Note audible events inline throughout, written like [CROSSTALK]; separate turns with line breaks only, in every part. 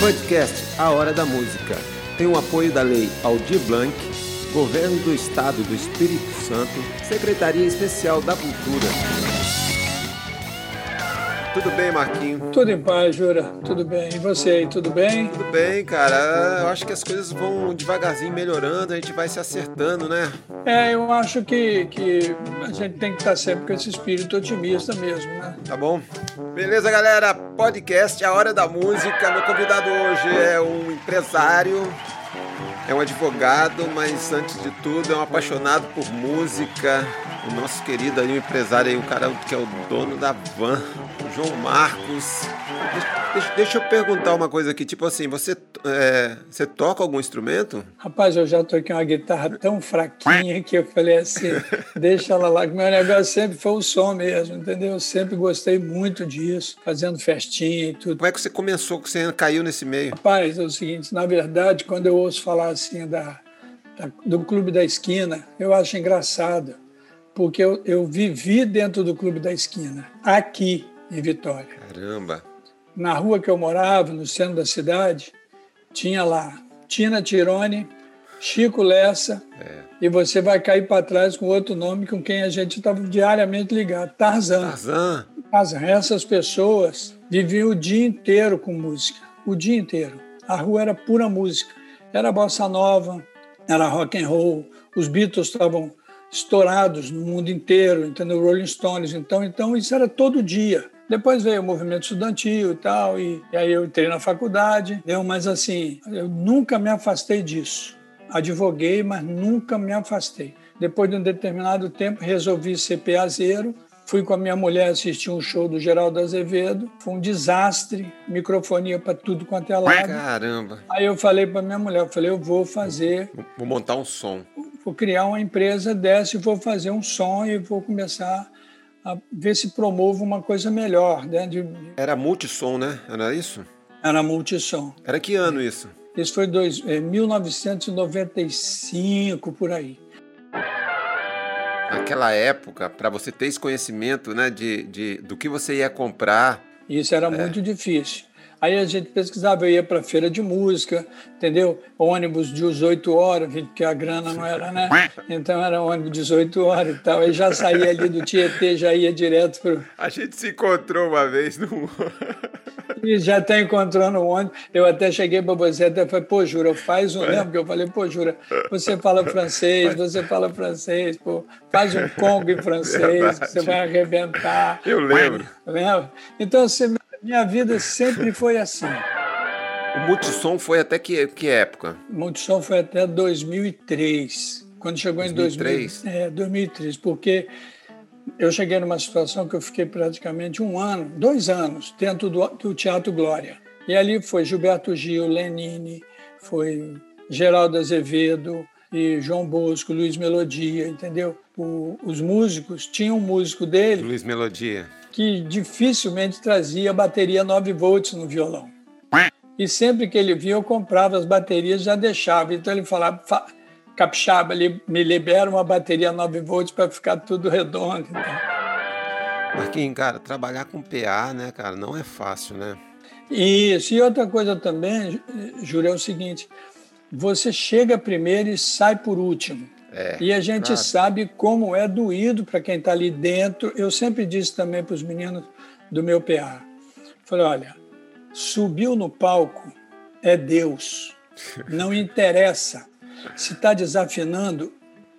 Podcast A Hora da Música tem o apoio da Lei Aldir Blanc, Governo do Estado do Espírito Santo, Secretaria Especial da Cultura. Tudo bem, Marquinho?
Tudo em paz, Jura. Tudo bem. E você aí, tudo bem?
Tudo bem, cara. Eu acho que as coisas vão devagarzinho melhorando, a gente vai se acertando, né?
É, eu acho que, que a gente tem que estar sempre com esse espírito otimista mesmo, né?
Tá bom. Beleza, galera. Podcast A Hora da Música. Meu convidado hoje é um empresário, é um advogado, mas antes de tudo é um apaixonado por música. O nosso querido aí, o empresário aí, o cara que é o dono da van, o João Marcos. Deixa, deixa- eu perguntar uma coisa aqui, tipo assim, você, é, você toca algum instrumento?
Rapaz, eu já toquei uma guitarra tão fraquinha que eu falei assim, [LAUGHS] deixa ela lá, que meu negócio sempre foi o som mesmo, entendeu? Eu sempre gostei muito disso, fazendo festinha e tudo.
Como é que você começou, que você caiu nesse meio?
Rapaz, é o seguinte, na verdade, quando eu ouço falar assim da, da- do Clube da Esquina, eu acho engraçado, porque eu, eu vivi dentro do Clube da Esquina, aqui em Vitória.
Caramba.
Na rua que eu morava, no centro da cidade, tinha lá Tina Tirone, Chico Lessa,
É.
e você vai cair para trás com outro nome com quem a gente estava diariamente ligado, Tarzan.
Tarzan.
Tarzan. Essas pessoas viviam o dia inteiro com música, o dia inteiro. A rua era pura música. Era bossa nova, era rock and roll. Os Beatles estavam estourados no mundo inteiro, entendeu? Rolling Stones, então, então isso era todo dia. Depois veio o movimento estudantil e tal, e, e aí eu entrei na faculdade, entendeu? mas assim, eu nunca me afastei disso. Advoguei, mas nunca me afastei. Depois de um determinado tempo, resolvi ser peazeiro, Fui com a minha mulher assistir um show do Geraldo Azevedo. Foi um desastre, microfonia para tudo quanto é lado.
Caramba.
Aí eu falei para minha mulher, eu falei, eu vou fazer,
Vou montar um som.
vou criar uma empresa dessa e vou fazer um som e vou começar a ver se promovo uma coisa melhor. Né? De,
Era multissom, né? Era isso?
era multissom.
Era que ano isso?
Isso foi dois, é, 1995, por aí.
Naquela época, para você ter esse conhecimento, né, de, de, do que você ia comprar,
Isso era muito difícil. Aí a gente pesquisava, eu ia para feira de música, entendeu? Ônibus de 18 horas, porque a grana não era, né? Então era ônibus de 18 horas e tal. Aí já saía ali do Tietê, já ia direto para
a gente se encontrou uma vez no. [LAUGHS]
E já até encontrou no ônibus. Eu até cheguei para você, até falei, pô, Jura, faz um. Lembra que eu falei, pô, Jura, você fala francês, você fala francês, pô, faz um congo em francês, que você vai arrebentar.
Eu lembro.
Lembra? Então, assim, minha vida sempre foi assim.
O multissom foi até que, que época?
Multissom foi até 2003. Quando chegou
2003?
em 2000, é, 2003, porque eu cheguei numa situação que eu fiquei praticamente um ano, dois anos, dentro do, do Teatro Glória. E ali foi Gilberto Gil, Lenine, foi Geraldo Azevedo e João Bosco, Luiz Melodia, entendeu? O- os músicos, tinha um músico dele
Luiz Melodia.
que dificilmente trazia bateria 9 volts no violão. E sempre que ele via, eu comprava as baterias e já deixava. Então ele falava, "Fa- capixaba, ele me libera uma bateria 9 volts para ficar tudo redondo. Então,
Marquinhos, cara, trabalhar com PA, né, cara, não é fácil, né?
Isso. E outra coisa também, Júlio, é o seguinte: você chega primeiro e sai por último.
É,
E a gente
claro.
sabe como é doído para quem está ali dentro. Eu sempre disse também para os meninos do meu PA: falei, olha, subiu no palco é Deus. Não interessa. Se está desafinando,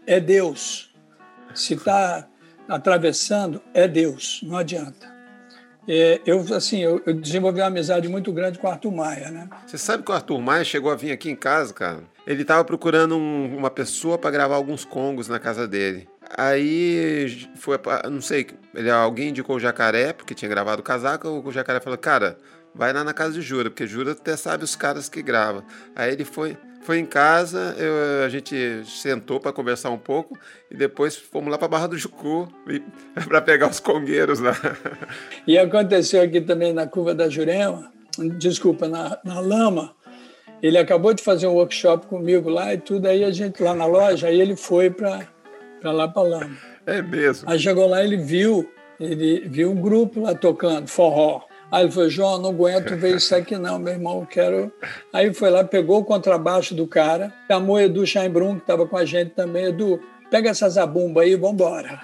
é Deus. Se está atravessando, é Deus. Não adianta. É, eu, assim, eu, eu desenvolvi uma amizade muito grande com o Arthur Maia, né?
Você sabe que o Arthur Maia chegou a vir aqui em casa, cara? Ele tava procurando um- uma pessoa para gravar alguns congos na casa dele. Aí foi, não sei, ele, alguém indicou o Jacaré, porque tinha gravado o casaco, o Jacaré falou, cara, vai lá na casa de Jura, porque Jura até sabe os caras que gravam. Aí ele foi, foi em casa, eu- a gente sentou para conversar um pouco e depois fomos lá para Barra do Jucu [LAUGHS] para pegar os congueiros lá.
E aconteceu aqui também na curva da Jurema, desculpa, na, na Lama. Ele acabou de fazer um workshop comigo lá e tudo, aí a gente lá na loja, aí ele foi para lá para Lama.
É mesmo.
Aí chegou lá, ele viu, ele viu um grupo lá tocando forró. Aí ele falou, João, não aguento ver isso aqui não, meu irmão, quero... Aí foi lá, pegou o contrabaixo do cara, chamou Edu Scheinbrunn, que estava com a gente também, Edu, pega essa zabumba aí, vambora.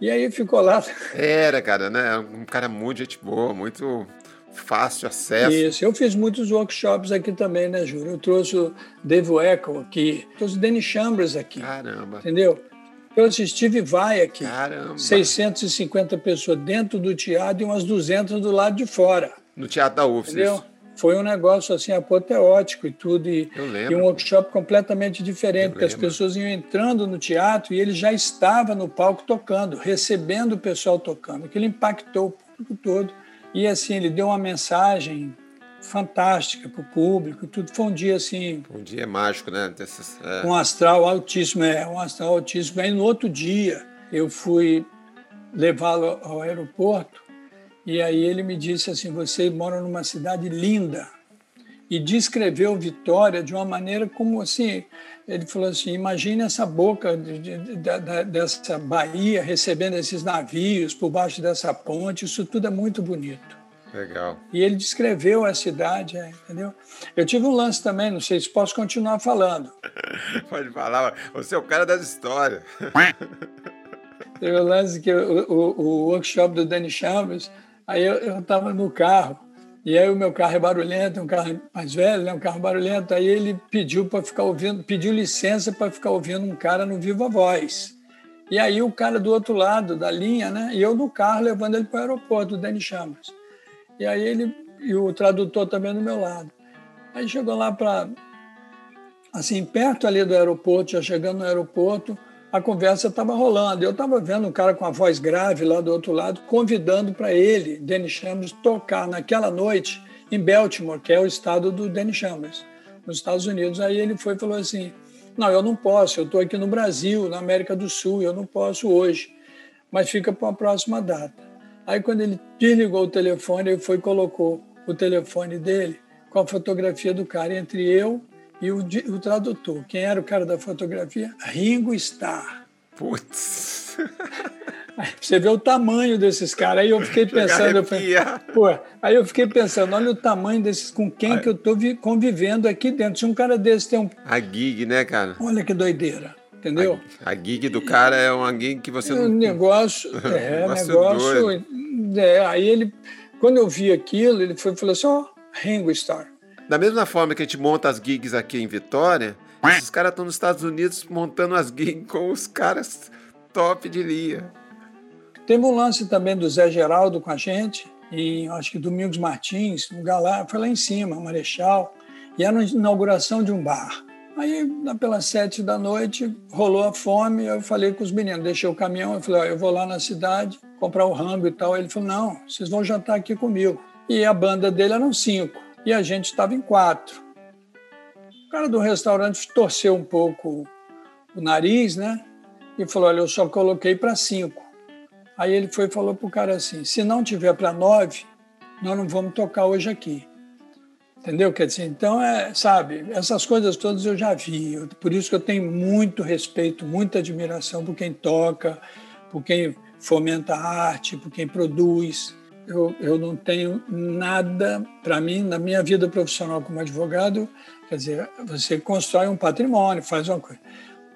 E aí ficou lá.
Era, cara, né? Um cara muito gente boa, muito fácil acesso.
Isso, eu fiz muitos workshops aqui também, né, Júlio? Eu trouxe o Dave Echo aqui, trouxe o Danny Chambers aqui.
Caramba.
Entendeu? Trouxe Steve Vai aqui.
Caramba.
650 pessoas dentro do teatro e umas 200 do lado de fora.
No Teatro da UFS.
Entendeu? Foi um negócio assim apoteótico e tudo. E, e um workshop completamente diferente, eu porque lembro. as pessoas iam entrando no teatro e ele já estava no palco tocando, recebendo o pessoal tocando. Aquilo impactou o público todo. E assim, ele deu uma mensagem fantástica para o público, tudo foi um dia assim.
Um dia mágico, né? Desses,
é. Um astral altíssimo, é, um astral altíssimo. Aí no outro dia eu fui levá-lo ao aeroporto e aí ele me disse assim: você mora numa cidade linda e descreveu Vitória de uma maneira como assim. Ele falou assim: imagine essa boca de, de, de, dessa Bahia recebendo esses navios por baixo dessa ponte, isso tudo é muito bonito.
Legal.
E ele descreveu a cidade, é, entendeu? Eu tive um lance também, não sei se posso continuar falando. [LAUGHS]
Pode falar, você é o cara das histórias. [LAUGHS]
Teve um lance que o, o, o workshop do Danny Chambers, aí eu estava no carro, e aí o meu carro é barulhento, um carro mais velho, né, um carro barulhento, aí ele pediu para ficar ouvindo, pediu licença para ficar ouvindo um cara no Viva Voz. E aí o cara do outro lado da linha, né, e eu no carro levando ele para o aeroporto, o Danny Chambers. E aí ele e o tradutor também do meu lado. Aí chegou lá para assim, perto ali do aeroporto, já chegando no aeroporto, a conversa estava rolando. Eu estava vendo um cara com a voz grave lá do outro lado, convidando para ele, Dennis Chambers, tocar naquela noite em Baltimore, que é o estado do Dennis Chambers, nos Estados Unidos. Aí ele foi e falou assim: Não, eu não posso, eu estou aqui no Brasil, na América do Sul, eu não posso hoje, mas fica para uma próxima data. Aí, quando ele desligou o telefone, ele foi e colocou o telefone dele com a fotografia do cara entre eu e o, o tradutor. Quem era o cara da fotografia? Ringo Starr.
Putz! [LAUGHS]
Você vê o tamanho desses caras. Aí eu fiquei [LAUGHS] pensando, eu falei, pô, aí eu fiquei pensando, olha o tamanho desses, com quem que eu estou convivendo aqui dentro. Se um cara desse tem um.
A gig, né, cara?
Olha que doideira entendeu?
A, a, gig do cara é uma gig que você
não.
Negócio, [LAUGHS]
é, negócio. É, aí ele, quando eu vi aquilo, ele foi, falou assim: ó, oh, Ringo Starr.
Da mesma forma que a gente monta as gigs aqui em Vitória, esses [LAUGHS] caras estão nos Estados Unidos montando as gigs com os caras top de linha.
Teve um lance também do Zé Geraldo com a gente, e acho que Domingos Martins, um lugar lá, foi lá em cima, Marechal, e era a inauguração de um bar. Aí, pelas sete da noite, rolou a fome. Eu falei com os meninos, deixei o caminhão. Eu falei: ó, eu vou lá na cidade comprar o rango e tal. Ele falou: não, vocês vão jantar aqui comigo. E a banda dele eram cinco e a gente estava em quatro. O cara do restaurante torceu um pouco o nariz, né? E falou: olha, eu só coloquei para cinco. Aí ele foi e falou para o cara assim: se não tiver para nove, nós não vamos tocar hoje aqui. Entendeu? Quer dizer, então, é, sabe, essas coisas todas eu já vi. Por isso que eu tenho muito respeito, muita admiração por quem toca, por quem fomenta a arte, por quem produz. Eu, eu não tenho nada, para mim, na minha vida profissional como advogado, quer dizer, você constrói um patrimônio, faz uma coisa,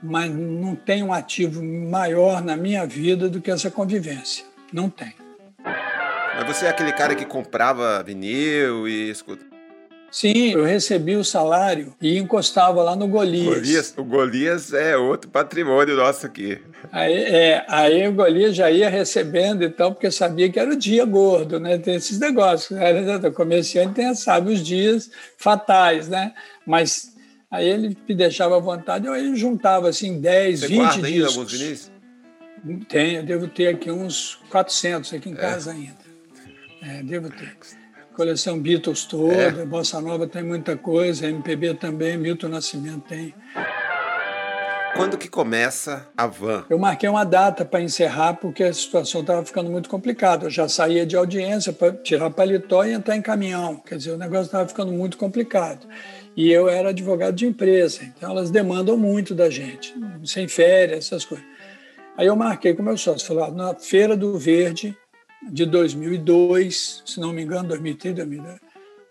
mas não tem um ativo maior na minha vida do que essa convivência. Não tem.
Mas você é aquele cara que comprava vinil e escuta
Sim, eu recebi o salário e encostava lá no Golias.
Golias o Golias é outro patrimônio nosso aqui.
Aí, é, aí o Golias já ia recebendo e tal, porque sabia que era o dia gordo, né? Tem esses negócios. Né? O comerciante tem, sabe os dias fatais, né? Mas aí ele me deixava à vontade, eu ele juntava assim 10, Você 20 guarda discos. ainda alguns vinis? Tenho, devo ter aqui uns 400 aqui em é. casa ainda. É, devo ter coleção Beatles toda, é. Bossa Nova tem muita coisa, MPB também, Milton Nascimento tem.
Quando que começa a van?
Eu marquei uma data para encerrar porque a situação estava ficando muito complicada. Eu já saía de audiência para tirar paletó e entrar em caminhão. Quer dizer, o negócio estava ficando muito complicado. E eu era advogado de empresa, então elas demandam muito da gente, sem férias, essas coisas. Aí eu marquei com meu sócio, falei, na Feira do Verde, de 2002, se não me engano, 2003, 2002.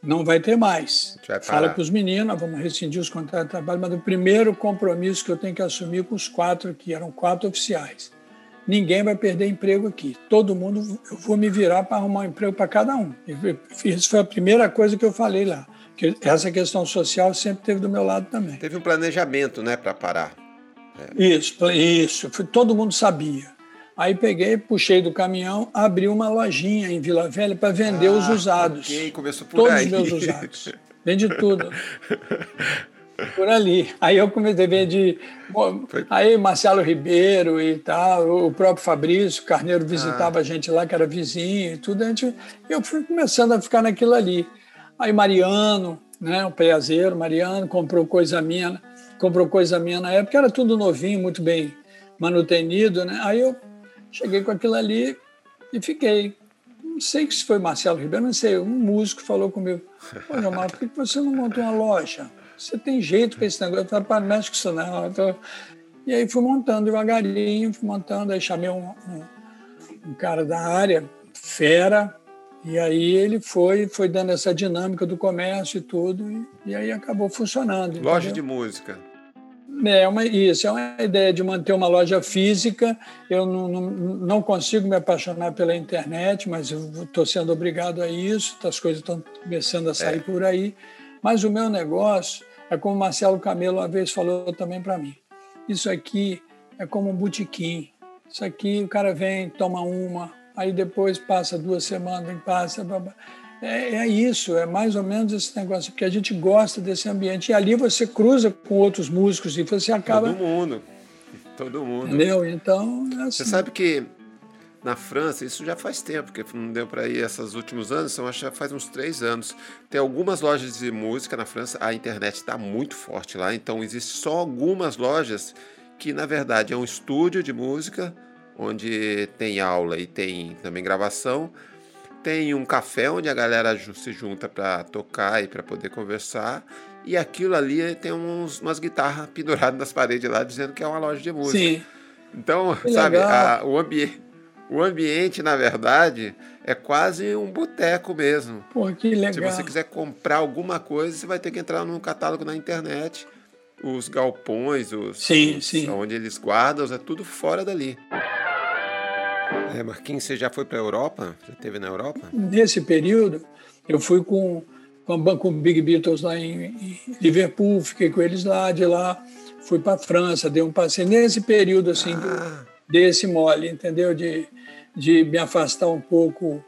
Não vai ter mais.
Vai
Fala para os meninos, vamos rescindir os contratos de trabalho, mas o primeiro compromisso que eu tenho que assumir com os quatro aqui, eram quatro oficiais. Ninguém vai perder emprego aqui. Todo mundo, eu vou me virar para arrumar um emprego para cada um. Isso foi a primeira coisa que eu falei lá. Que essa questão social sempre teve do meu lado também.
Teve um planejamento, né, para parar.
É. Isso, isso. Todo mundo sabia. Aí peguei, puxei do caminhão, abri uma lojinha em Vila Velha para vender ah, os usados.
Ok, começou por
Todos
aí.
os meus usados. Vende tudo. por ali. Aí eu comecei a vender. Aí Marcelo Ribeiro e tal, o próprio Fabrício Carneiro visitava ah. a gente lá, que era vizinho e tudo. A gente, eu fui começando a ficar naquilo ali. Aí Mariano, né, o peazeiro, Mariano, comprou coisa minha, comprou coisa minha na época, era tudo novinho, muito bem manutenido, né? Aí eu Cheguei com aquilo ali e fiquei. Não sei se foi Marcelo Ribeiro, não sei. Um músico falou comigo: Pô, Gilmar, por que você não montou uma loja? Você tem jeito para esse negócio, eu para mexe com isso não. Então... E aí fui montando devagarinho, fui montando, aí chamei um, um, um cara da área, fera, e aí ele foi, foi dando essa dinâmica do comércio e tudo, e, e aí acabou funcionando.
Loja
entendeu?
de música.
É uma, isso, é uma ideia de manter uma loja física. Eu não, não, não consigo me apaixonar pela internet, mas estou sendo obrigado a isso. As coisas estão começando a sair é. por aí. Mas o meu negócio é como o Marcelo Camelo uma vez falou também para mim. Isso aqui é como um botequim. Isso aqui o cara vem, toma uma, aí depois passa duas semanas, passa. É, é, isso, é mais ou menos esse negócio, porque a gente gosta desse ambiente. E ali você cruza com outros músicos e você acaba.
Todo mundo. Todo mundo.
Entendeu? Então. É assim.
Você sabe que na França, isso já faz tempo, porque não deu para ir esses últimos anos, então acho que já faz uns três anos. Tem algumas lojas de música na França, a internet está muito forte lá, então existe só algumas lojas que na verdade é um estúdio de música, onde tem aula e tem também gravação tem um café onde a galera se junta para tocar e para poder conversar. E aquilo ali tem uns, umas guitarras penduradas nas paredes lá, dizendo que é uma loja de música. Sim. Então, que sabe, a, o, ambi o ambiente, na verdade, é quase um boteco mesmo.
Pô, que legal.
Se você quiser comprar alguma coisa, você vai ter que entrar num catálogo na internet. Os galpões, os,
sim,
os
sim.
onde eles guardam, é tudo fora dali. É, Marquinhos, você já foi para a Europa? Já esteve na Europa?
Nesse período, eu fui com, com, com o Big Beatles lá em, em, Liverpool, fiquei com eles lá, de lá fui para a França, dei um passeio. Nesse período, assim, ah. desse mole, entendeu? De, de me afastar um pouco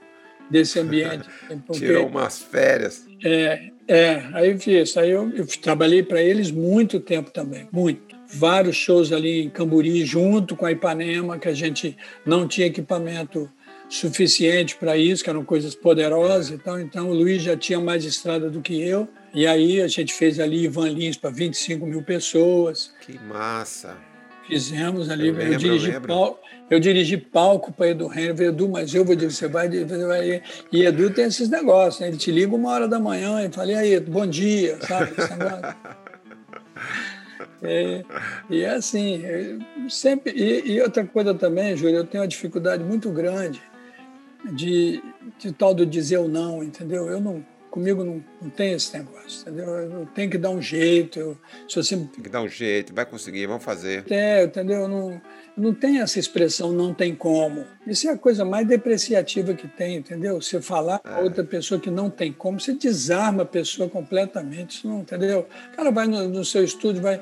desse ambiente. [LAUGHS]
Porque, Tirou umas férias.
É, é aí fiz. Aí eu, eu trabalhei para eles muito tempo também, muito vários shows ali em Camburi, junto com a Ipanema, que a gente não tinha equipamento suficiente para isso, que eram coisas poderosas e tal. Então, o Luiz já tinha mais estrada do que eu. E aí a gente fez ali Ivan Lins para 25 mil pessoas.
Que massa!
Fizemos ali, eu, lembro, eu dirigi, eu palco, eu dirigi palco para Edu Henrique, Edu, mas eu vou dizer, você vai, você vai. E Edu tem esses negócios, né? Ele te liga uma hora da manhã e fala, e aí, bom dia, sabe? [LAUGHS] É, e é assim, sempre. E, e, outra coisa também, Júlio, eu tenho uma dificuldade muito grande de, de tal do dizer o não, entendeu? Eu não, comigo não, não tem esse negócio, entendeu? Eu tenho que dar um jeito. Eu, se você...
Tem que dar um jeito, vai conseguir, vamos fazer.
É, entendeu? Eu não, não tem essa expressão não tem como. Isso é a coisa mais depreciativa que tem, entendeu? Você falar é. a outra pessoa que não tem como, você desarma a pessoa completamente, não, entendeu? O cara vai no, no seu estúdio, vai.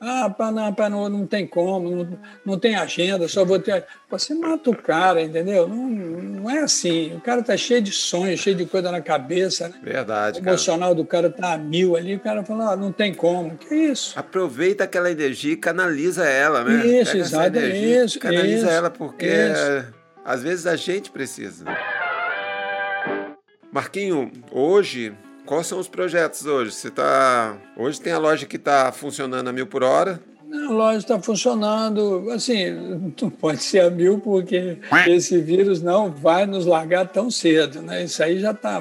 Ah, pá, não, pá, não, não tem como, não, não tem agenda, só vou ter. Você mata o cara, entendeu? Não, não é assim. O cara tá cheio de sonhos, cheio de coisa na cabeça. Né?
Verdade.
O emocional cara. do cara tá a mil ali, o cara fala, ah, não tem como. Que isso?
Aproveita aquela energia e canaliza ela, né?
Isso, exato, isso.
Canaliza
isso,
ela, porque isso. às vezes a gente precisa. Marquinho, hoje Quais são os projetos hoje? Você tá hoje tem a loja que está funcionando a mil por hora.
A loja está funcionando, assim, não pode ser a mil porque esse vírus não vai nos largar tão cedo, né? Isso aí já está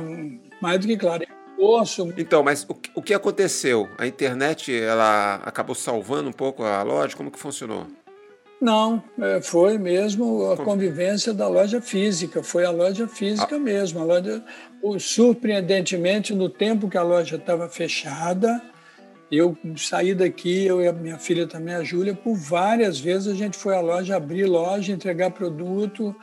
mais do que claro. Posso...
Então, mas o, o que aconteceu? A internet ela acabou salvando um pouco a loja? Como que funcionou?
Não, é, foi mesmo a convivência da loja física, foi a loja física ah. mesmo. A loja, surpreendentemente, no tempo que a loja estava fechada, eu saí daqui, eu e a minha filha também, a Júlia, por várias vezes a gente foi à loja, abrir loja, entregar produto.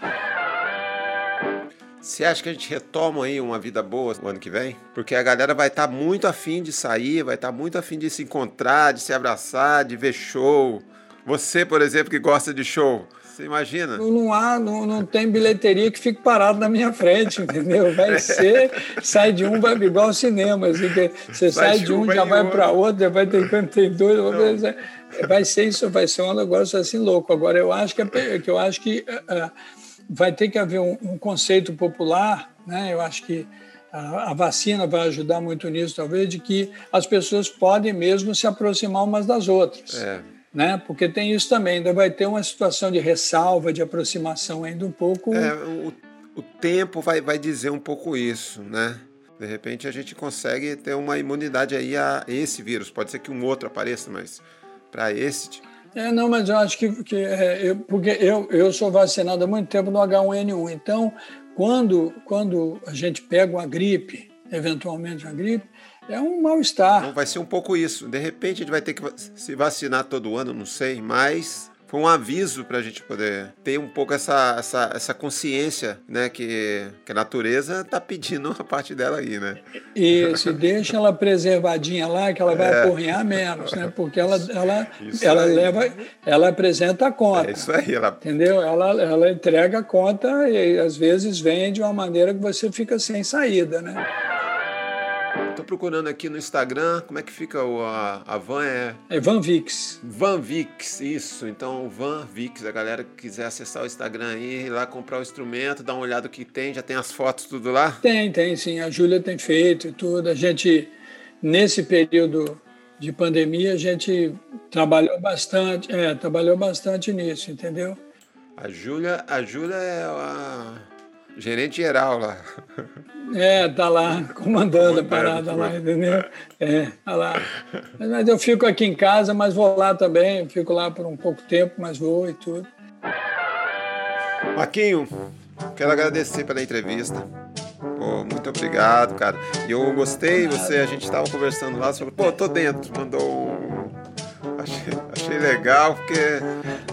Você acha que a gente retoma aí uma vida boa o ano que vem? Porque a galera vai estar tá muito afim de sair, vai estar tá muito afim de se encontrar, de se abraçar, de ver show. Você, por exemplo, que gosta de show, você imagina?
Não, há, não, não tem bilheteria que fique parado na minha frente, entendeu? Vai ser, sai de um, vai igual ao cinema. Assim, você sai de um, já vai para outro, vai ter quando tem dois. Vai ser isso, vai ser um negócio assim louco. Agora, eu acho que, é, que, eu acho que uh, vai ter que haver um, um, conceito popular, né? Eu acho que a, a vacina vai ajudar muito nisso, talvez, de que as pessoas podem mesmo se aproximar umas das outras. É né? Porque tem isso também, ainda vai ter uma situação de ressalva, de aproximação ainda um pouco.
É, o, o tempo vai, vai dizer um pouco isso, né? De repente a gente consegue ter uma imunidade aí a esse vírus. Pode ser que um outro apareça, mas para esse.
É, não, mas eu acho que, que é, eu, porque eu, eu sou vacinado há muito tempo no H1N1. Então, quando, quando a gente pega uma gripe, eventualmente uma gripe, é um mal-estar.
Então vai ser um pouco isso. De repente a gente vai ter que se vacinar todo ano, não sei, mas foi um aviso para a gente poder ter um pouco essa, essa, essa consciência, né, que, que a natureza está pedindo a parte dela aí, né?
Isso, deixa ela preservadinha lá, que ela vai é. aporrear menos, né? Porque ela, ela, ela leva, ela apresenta a conta. É
isso aí, ela...
Entendeu? Ela, ela entrega a conta e às vezes vem de uma maneira que você fica sem saída, né?
Tô procurando aqui no Instagram, como é que fica o, a, a van? É...
é Van Vix.
Van Vix, isso. Então, Van Vix, a galera que quiser acessar o Instagram aí, ir lá comprar o instrumento, dar uma olhada o que tem, já tem as fotos tudo lá?
Tem, tem sim. A Júlia tem feito e tudo. A gente, nesse período de pandemia, a gente trabalhou bastante, é, trabalhou bastante nisso, entendeu?
A Júlia, a Júlia é a gerente geral lá.
É, tá lá, comandando a parada lá, entendeu? É, tá lá. Mas eu fico aqui em casa, mas vou lá também, fico lá por um pouco tempo, mas vou e tudo.
Marquinho, quero agradecer pela entrevista. Pô, muito obrigado, cara. E eu gostei, você, a gente estava conversando lá sobre. Pô, tô dentro, mandou um. Achei, achei legal, porque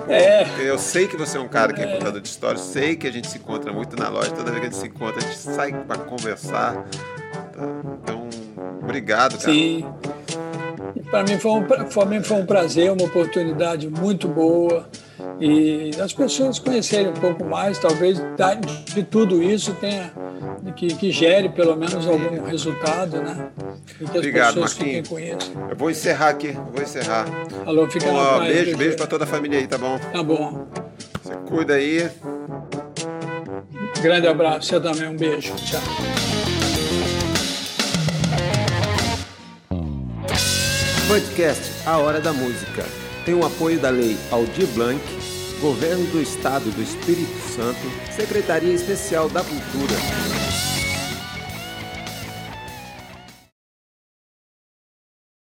é. Eu sei que você é um cara que é, contador de histórias, sei que a gente se encontra muito na loja, toda vez que a gente se encontra, a gente sai para conversar. Tá? Então, obrigado, cara.
Sim. Para mim, foi um, para mim foi um prazer, uma oportunidade muito boa. E as pessoas conhecerem um pouco mais, talvez de tudo isso tenha que, que gere pelo menos algum resultado, né?
E que as Obrigado, pessoas Marquinhos. fiquem com isso. Eu vou encerrar aqui, eu vou encerrar.
Alô, fica bom, na
paz, Beijo, beijo, beijo para toda a família aí, tá bom?
Tá bom.
Você cuida aí.
Grande abraço, você também, um beijo. Tchau.
Podcast A Hora da Música. Tem o apoio da Lei Aldir Blanc, Governo do Estado do Espírito Santo, Secretaria Especial da Cultura.